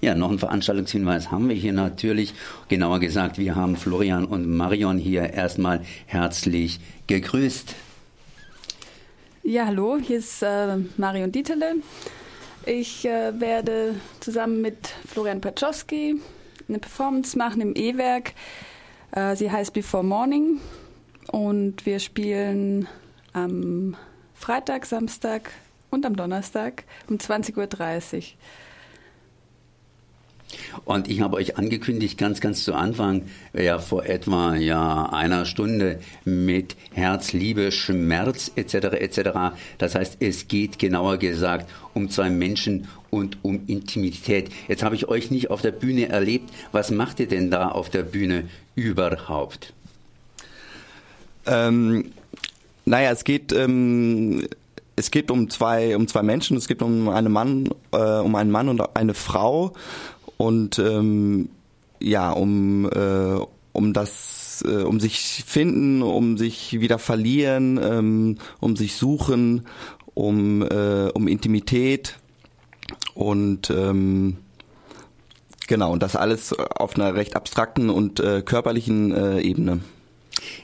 Ja, noch einen Veranstaltungshinweis haben wir hier natürlich. Genauer gesagt, wir haben Florian und Marion hier erstmal herzlich gegrüßt. Ja, hallo, hier ist äh, Marion Dieterle. Ich äh, werde zusammen mit Florian Paczowski eine Performance machen im E-Werk. Äh, sie heißt Before Morning und wir spielen am Freitag, Samstag und am Donnerstag um 20.30 Uhr. Und ich habe euch angekündigt, ganz, ganz zu Anfang, ja vor etwa ja einer Stunde mit Herz, Liebe, Schmerz etc. etc. Das heißt, es geht genauer gesagt um zwei Menschen und um Intimität. Jetzt habe ich euch nicht auf der Bühne erlebt. Was macht ihr denn da auf der Bühne überhaupt? Ähm, naja, es geht ähm, es geht um zwei um zwei Menschen. Es geht um einen Mann äh, um einen Mann und eine Frau und ähm, ja um äh, um das äh, um sich finden, um sich wieder verlieren, ähm, um sich suchen, um äh, um Intimität und ähm, genau und das alles auf einer recht abstrakten und äh, körperlichen äh, Ebene.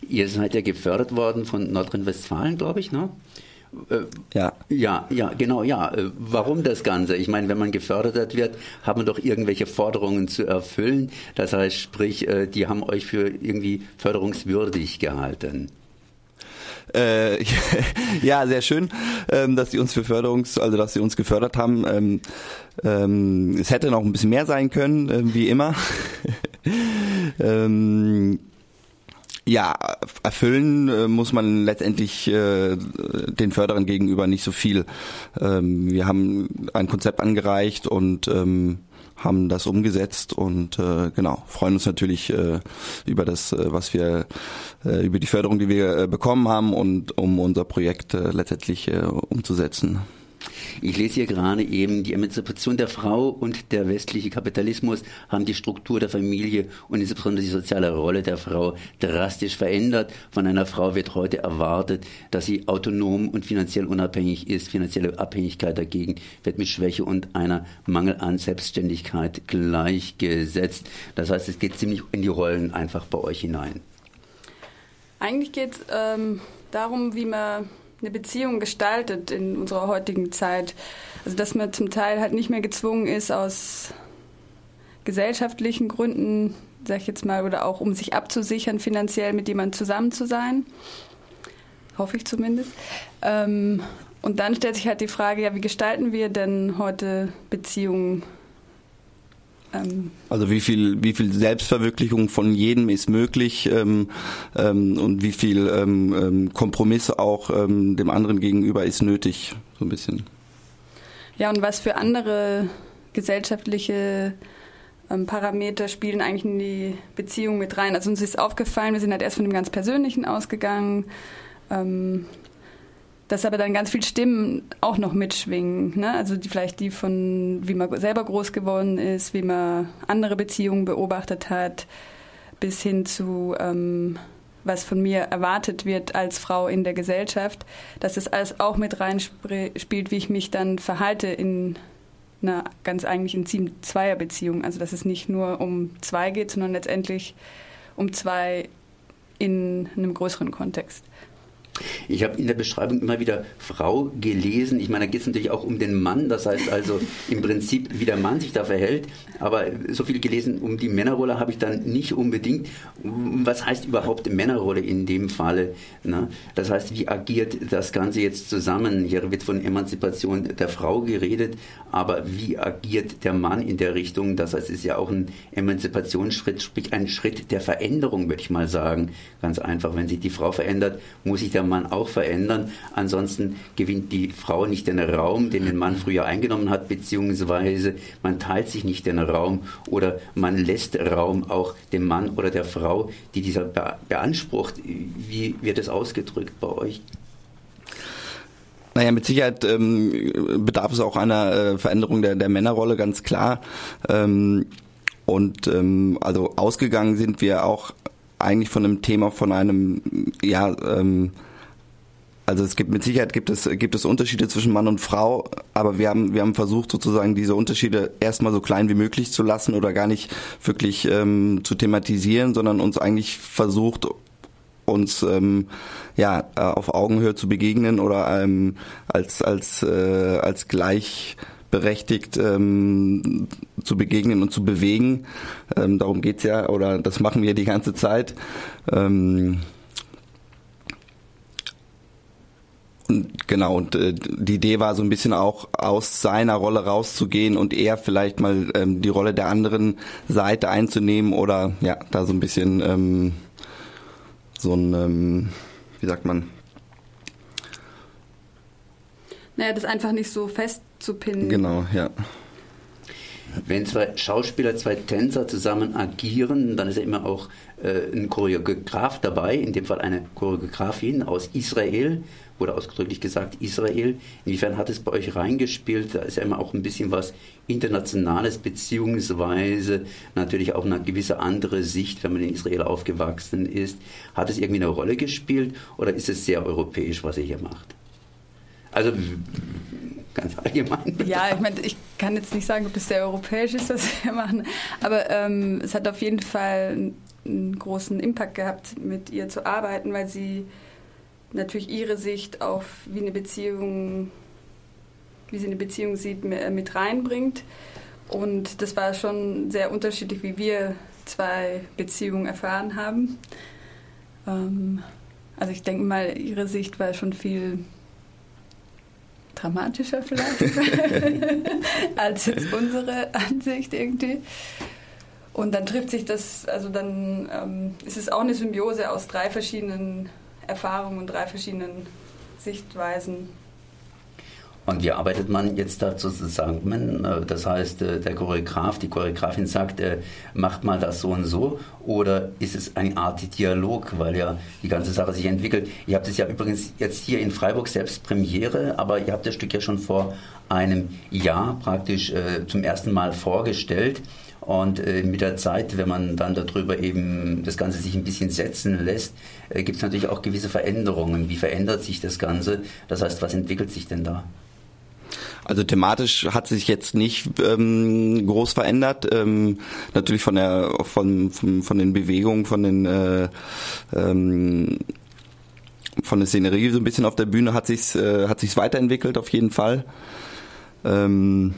Ihr seid ja gefördert worden von Nordrhein-Westfalen, glaube ich, ne? Äh, ja. Ja, ja, genau, ja. Äh, warum das Ganze? Ich meine, wenn man gefördert wird, hat man doch irgendwelche Forderungen zu erfüllen. Das heißt, sprich, äh, die haben euch für irgendwie förderungswürdig gehalten. Äh, ja, sehr schön, ähm, dass sie uns für Förderungs, also dass sie uns gefördert haben. Ähm, ähm, es hätte noch ein bisschen mehr sein können, äh, wie immer. ähm, ja, erfüllen äh, muss man letztendlich äh, den Förderern gegenüber nicht so viel. Ähm, wir haben ein Konzept angereicht und ähm, haben das umgesetzt und äh, genau freuen uns natürlich äh, über das, äh, was wir äh, über die Förderung, die wir äh, bekommen haben und um unser Projekt äh, letztendlich äh, umzusetzen. Ich lese hier gerade eben, die Emanzipation der Frau und der westliche Kapitalismus haben die Struktur der Familie und insbesondere die soziale Rolle der Frau drastisch verändert. Von einer Frau wird heute erwartet, dass sie autonom und finanziell unabhängig ist. Finanzielle Abhängigkeit dagegen wird mit Schwäche und einer Mangel an Selbstständigkeit gleichgesetzt. Das heißt, es geht ziemlich in die Rollen einfach bei euch hinein. Eigentlich geht es ähm, darum, wie man eine Beziehung gestaltet in unserer heutigen Zeit. Also dass man zum Teil halt nicht mehr gezwungen ist aus gesellschaftlichen Gründen, sag ich jetzt mal, oder auch um sich abzusichern finanziell mit jemandem zusammen zu sein. Hoffe ich zumindest. Ähm, und dann stellt sich halt die Frage, ja, wie gestalten wir denn heute Beziehungen ähm, also wie viel, wie viel Selbstverwirklichung von jedem ist möglich ähm, ähm, und wie viel ähm, ähm Kompromiss auch ähm, dem anderen gegenüber ist nötig, so ein bisschen. Ja, und was für andere gesellschaftliche Parameter spielen eigentlich in die Beziehung mit rein? Also uns ist aufgefallen, wir sind halt erst von dem ganz Persönlichen ausgegangen. Ähm, dass aber dann ganz viele Stimmen auch noch mitschwingen. Ne? Also die, vielleicht die von, wie man selber groß geworden ist, wie man andere Beziehungen beobachtet hat, bis hin zu, ähm, was von mir erwartet wird als Frau in der Gesellschaft, dass das alles auch mit reinspielt, wie ich mich dann verhalte in einer ganz eigentlich intimen Zweierbeziehung. Also dass es nicht nur um zwei geht, sondern letztendlich um zwei in einem größeren Kontext. Ich habe in der Beschreibung immer wieder Frau gelesen. Ich meine, da geht es natürlich auch um den Mann. Das heißt also im Prinzip, wie der Mann sich da verhält. Aber so viel gelesen um die Männerrolle habe ich dann nicht unbedingt. Was heißt überhaupt Männerrolle in dem Falle? Ne? Das heißt, wie agiert das Ganze jetzt zusammen? Hier wird von Emanzipation der Frau geredet, aber wie agiert der Mann in der Richtung? Das heißt, es ist ja auch ein Emanzipationsschritt, sprich ein Schritt der Veränderung, würde ich mal sagen. Ganz einfach, wenn sich die Frau verändert, muss sich der Mann auch verändern. Ansonsten gewinnt die Frau nicht den Raum, den der Mann früher eingenommen hat, beziehungsweise man teilt sich nicht den Raum oder man lässt Raum auch dem Mann oder der Frau, die dieser beansprucht. Wie wird es ausgedrückt bei euch? Naja, mit Sicherheit ähm, bedarf es auch einer äh, Veränderung der, der Männerrolle, ganz klar. Ähm, und ähm, also ausgegangen sind wir auch eigentlich von einem Thema, von einem ja ähm, also es gibt mit Sicherheit gibt es gibt es Unterschiede zwischen Mann und Frau, aber wir haben wir haben versucht sozusagen diese Unterschiede erstmal so klein wie möglich zu lassen oder gar nicht wirklich ähm, zu thematisieren, sondern uns eigentlich versucht uns ähm, ja äh, auf Augenhöhe zu begegnen oder ähm, als als äh, als gleichberechtigt ähm, zu begegnen und zu bewegen. Ähm, darum geht's ja oder das machen wir die ganze Zeit. Ähm, und genau, und äh, die Idee war so ein bisschen auch aus seiner Rolle rauszugehen und eher vielleicht mal ähm, die Rolle der anderen Seite einzunehmen oder ja, da so ein bisschen ähm, so ein, ähm, wie sagt man? Naja, das einfach nicht so festzupinnen. Genau, ja. Wenn zwei Schauspieler, zwei Tänzer zusammen agieren, dann ist ja immer auch äh, ein Choreograf dabei, in dem Fall eine Choreografin aus Israel, wurde ausdrücklich gesagt Israel. Inwiefern hat es bei euch reingespielt? Da ist ja immer auch ein bisschen was Internationales, beziehungsweise natürlich auch eine gewisse andere Sicht, wenn man in Israel aufgewachsen ist. Hat es irgendwie eine Rolle gespielt oder ist es sehr europäisch, was ihr hier macht? Also ganz allgemein. Ja, ich meine, ich kann jetzt nicht sagen, ob das sehr europäisch ist, was wir machen, aber ähm, es hat auf jeden Fall einen großen Impact gehabt, mit ihr zu arbeiten, weil sie natürlich ihre Sicht auf, wie eine Beziehung, wie sie eine Beziehung sieht, äh, mit reinbringt. Und das war schon sehr unterschiedlich, wie wir zwei Beziehungen erfahren haben. Ähm, also ich denke mal, ihre Sicht war schon viel dramatischer vielleicht als jetzt unsere Ansicht irgendwie. Und dann trifft sich das, also dann ähm, ist es auch eine Symbiose aus drei verschiedenen Erfahrungen und drei verschiedenen Sichtweisen. Und wie arbeitet man jetzt dazu zusammen? Äh, das heißt, äh, der Choreograf, die Choreografin sagt, äh, macht mal das so und so. Oder ist es eine Art Dialog, weil ja die ganze Sache sich entwickelt? Ihr habt es ja übrigens jetzt hier in Freiburg selbst Premiere, aber ihr habt das Stück ja schon vor einem Jahr praktisch zum ersten Mal vorgestellt. Und mit der Zeit, wenn man dann darüber eben das Ganze sich ein bisschen setzen lässt, gibt es natürlich auch gewisse Veränderungen. Wie verändert sich das Ganze? Das heißt, was entwickelt sich denn da? Also thematisch hat sich jetzt nicht ähm, groß verändert. Ähm, natürlich von der von, von, von den Bewegungen, von den äh, ähm, von der Szenerie so ein bisschen auf der Bühne hat sich's äh, hat sich's weiterentwickelt auf jeden Fall. Ähm,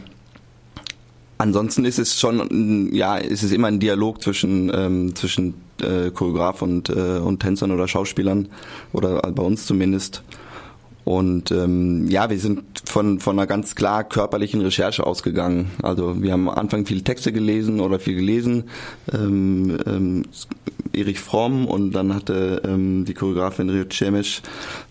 Ansonsten ist es schon, ja, ist es immer ein Dialog zwischen ähm, zwischen äh, Choreograf und äh, und Tänzern oder Schauspielern oder bei uns zumindest. Und ähm, ja, wir sind von, von einer ganz klar körperlichen Recherche ausgegangen. Also wir haben am Anfang viele Texte gelesen oder viel gelesen. Ähm, ähm, Erich Fromm und dann hatte ähm, die Choreografin Rio Cemisch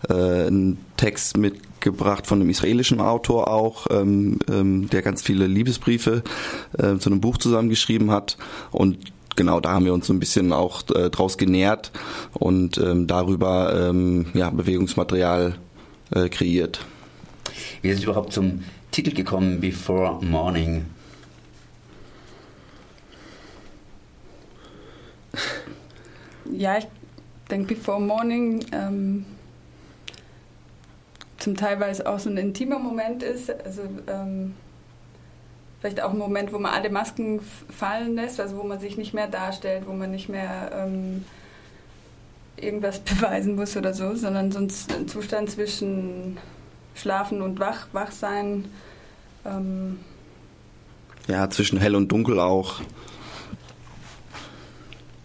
äh, einen Text mitgebracht von einem israelischen Autor auch, ähm, ähm, der ganz viele Liebesbriefe äh, zu einem Buch zusammengeschrieben hat und genau da haben wir uns so ein bisschen auch äh, draus genährt und ähm, darüber ähm, ja, Bewegungsmaterial äh, kreiert. Wie ist es überhaupt zum Titel gekommen, Before Morning? Ja, ich denke, Before Morning ähm, zum Teil, weil es auch so ein intimer Moment ist, also ähm, vielleicht auch ein Moment, wo man alle Masken fallen lässt, also wo man sich nicht mehr darstellt, wo man nicht mehr ähm, irgendwas beweisen muss oder so, sondern sonst ein Zustand zwischen Schlafen und Wach, Wachsein. Ähm ja, zwischen hell und dunkel auch.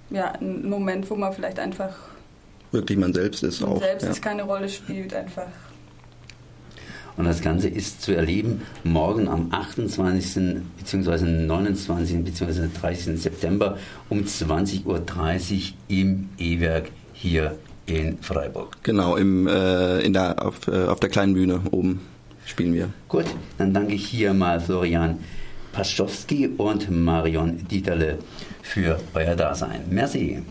Ja, ein Moment, wo man vielleicht einfach wirklich man selbst ist man auch. selbst ja. keine Rolle spielt, einfach. Und das Ganze ist zu erleben morgen am 28. bzw. 29. bzw. 30. September um 20.30 Uhr im E-Werk hier in Freiburg. Genau, im, äh, in der, auf, äh, auf der kleinen Bühne oben spielen wir. Gut, dann danke ich hier mal Florian Paschowski und Marion Dieterle für euer Dasein. Merci.